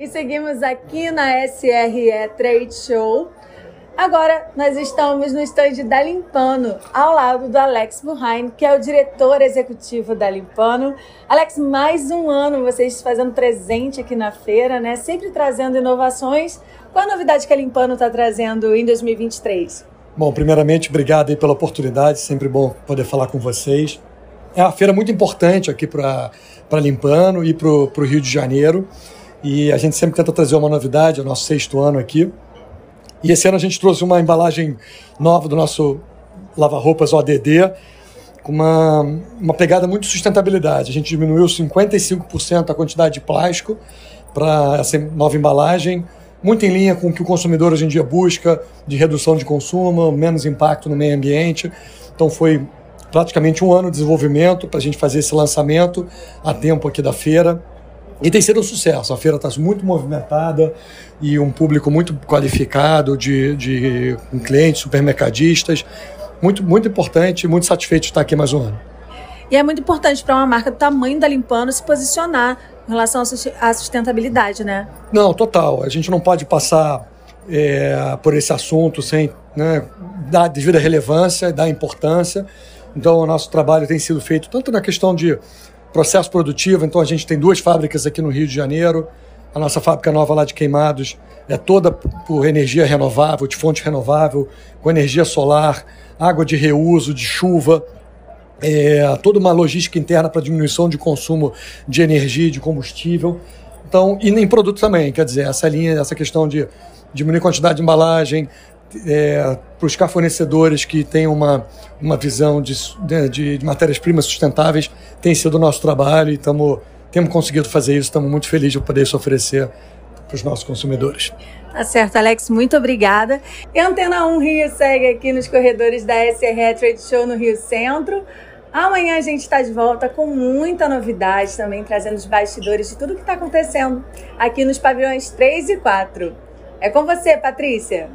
E seguimos aqui na SRE Trade Show. Agora nós estamos no estande da Limpano, ao lado do Alex Burhain, que é o diretor executivo da Limpano. Alex, mais um ano vocês fazendo presente aqui na feira, né? Sempre trazendo inovações. Qual a novidade que a Limpano está trazendo em 2023? Bom, primeiramente, obrigado pela oportunidade, sempre bom poder falar com vocês. É uma feira muito importante aqui para Limpano e para o Rio de Janeiro. E a gente sempre tenta trazer uma novidade, é o nosso sexto ano aqui. E esse ano a gente trouxe uma embalagem nova do nosso lava-roupas ODD, com uma, uma pegada muito sustentabilidade. A gente diminuiu 55% a quantidade de plástico para essa nova embalagem, muito em linha com o que o consumidor hoje em dia busca, de redução de consumo, menos impacto no meio ambiente. Então foi praticamente um ano de desenvolvimento para a gente fazer esse lançamento a tempo aqui da feira. E tem sido um sucesso. A feira está muito movimentada e um público muito qualificado de, de clientes, supermercadistas. Muito, muito importante, muito satisfeito de estar aqui mais um ano. E é muito importante para uma marca do tamanho da Limpano se posicionar em relação à sustentabilidade, né? Não, total. A gente não pode passar é, por esse assunto sem né, dar devida relevância, dar importância. Então, o nosso trabalho tem sido feito tanto na questão de processo produtivo. Então a gente tem duas fábricas aqui no Rio de Janeiro. A nossa fábrica nova lá de Queimados é toda por energia renovável, de fonte renovável, com energia solar, água de reuso, de chuva. É, toda uma logística interna para diminuição de consumo de energia e de combustível. Então, e em produto também, quer dizer, essa linha, essa questão de diminuir a quantidade de embalagem, é, buscar fornecedores que tenham uma, uma visão de, de, de matérias-primas sustentáveis tem sido o nosso trabalho e tamo, temos conseguido fazer isso. Estamos muito felizes de poder isso oferecer para os nossos consumidores. Tá certo, Alex, muito obrigada. Antena 1 Rio segue aqui nos corredores da SRE Trade Show no Rio Centro. Amanhã a gente está de volta com muita novidade também, trazendo os bastidores de tudo que está acontecendo aqui nos pavilhões 3 e 4. É com você, Patrícia.